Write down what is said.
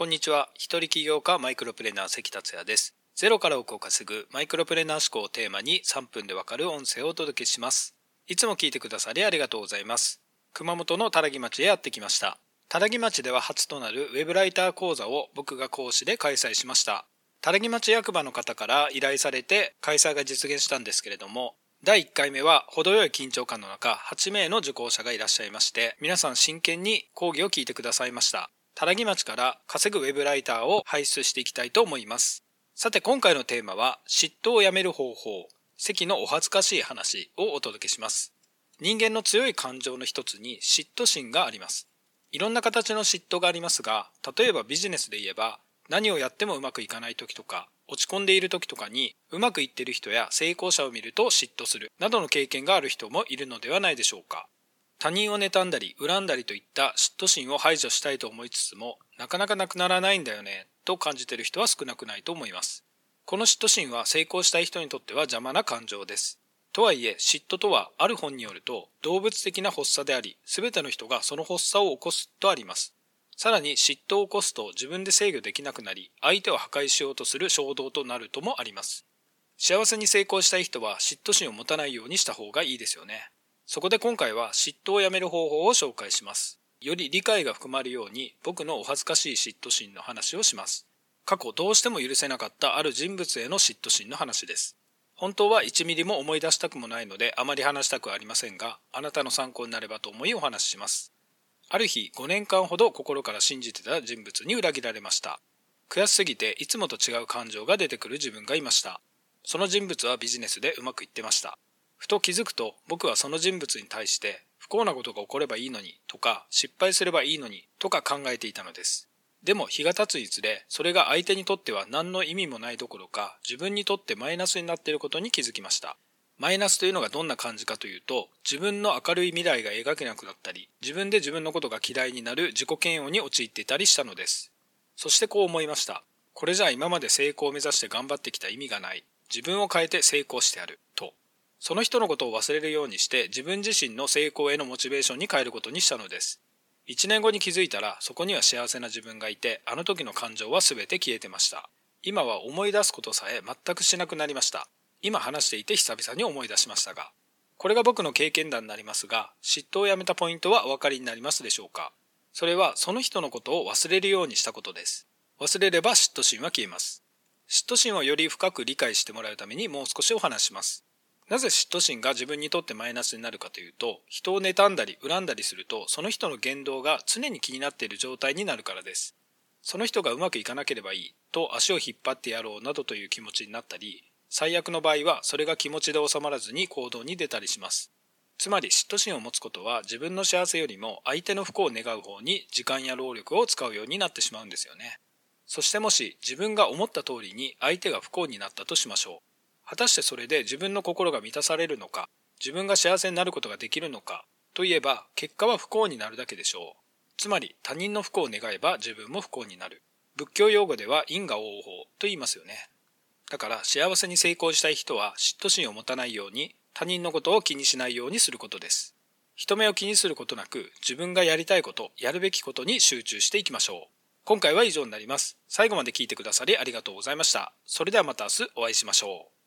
こんにちは。一人起業家マイクロプレーナー関達也です。ゼロから億を稼ぐマイクロプレーナー思考をテーマに3分でわかる音声をお届けします。いつも聞いてくださりありがとうございます。熊本のたらぎ町へやってきました。たらぎ町では初となるウェブライター講座を僕が講師で開催しました。たらぎ町役場の方から依頼されて開催が実現したんですけれども、第1回目は程よい緊張感の中8名の受講者がいらっしゃいまして皆さん真剣に講義を聞いてくださいましたたらぎ町から稼ぐウェブライターを輩出していきたいと思います。さて今回のテーマは嫉妬をやめる方法。関のお恥ずかしい話をお届けします。人間の強い感情の一つに嫉妬心があります。いろんな形の嫉妬がありますが例えばビジネスで言えば何をやってもうまくいかない時とか落ち込んでいる時とかにうまくいってる人や成功者を見ると嫉妬するなどの経験がある人もいるのではないでしょうか。他人を妬んだり恨んだりといった嫉妬心を排除したいと思いつつもなかなかなくならないんだよねと感じている人は少なくないと思います。この嫉妬心は成功したい人にとっては邪魔な感情です。とはいえ嫉妬とはある本によると動物的な発作であり全ての人がその発作を起こすとあります。さらに嫉妬を起こすと自分で制御できなくなり相手を破壊しようとする衝動となるともあります。幸せに成功したい人は嫉妬心を持たないようにした方がいいですよね。そこで今回は嫉妬をやめる方法を紹介します。より理解が含まるように僕のお恥ずかしい嫉妬心の話をします。過去どうしても許せなかったある人物への嫉妬心の話です。本当は1ミリも思い出したくもないのであまり話したくありませんがあなたの参考になればと思いお話しします。ある日5年間ほど心から信じてた人物に裏切られました。悔しすぎていつもと違う感情が出てくる自分がいました。その人物はビジネスでうまくいってました。ふと気づくと僕はその人物に対して不幸なことが起こればいいのにとか失敗すればいいのにとか考えていたのです。でも日が経つにつれそれが相手にとっては何の意味もないどころか自分にとってマイナスになっていることに気づきました。マイナスというのがどんな感じかというと自分の明るい未来が描けなくなったり自分で自分のことが嫌いになる自己嫌悪に陥っていたりしたのです。そしてこう思いました。これじゃあ今まで成功を目指して頑張ってきた意味がない。自分を変えて成功してやる。その人のことを忘れるようにして自分自身の成功へのモチベーションに変えることにしたのです。1年後に気づいたらそこには幸せな自分がいてあの時の感情は全て消えてました。今は思い出すことさえ全くしなくなりました。今話していて久々に思い出しましたがこれが僕の経験談になりますが嫉妬をやめたポイントはお分かりになりますでしょうか？それはその人のことを忘れるようにしたことです。忘れれば嫉妬心は消えます。嫉妬心をより深く理解してもらうためにもう少しお話します。なぜ嫉妬心が自分にとってマイナスになるかというと人を妬んだり恨んだりするとその人の言動が常に気になっている状態になるからです。その人がうまくいかなければいいと足を引っ張ってやろうなどという気持ちになったり最悪の場合はそれが気持ちで収まらずに行動に出たりします。つまり嫉妬心を持つことは自分の幸せよりも相手の不幸を願う方に時間や労力を使うようになってしまうんですよね。そしてもし自分が思った通りに相手が不幸になったとしましょう。果たしてそれで自分の心が満たされるのか自分が幸せになることができるのかといえば結果は不幸になるだけでしょう。つまり他人の不幸を願えば自分も不幸になる。仏教用語では因果応報と言いますよね。だから幸せに成功したい人は嫉妬心を持たないように他人のことを気にしないようにすることです。人目を気にすることなく自分がやりたいことやるべきことに集中していきましょう。今回は以上になります。最後まで聞いてくださりありがとうございました。それではまた明日お会いしましょう。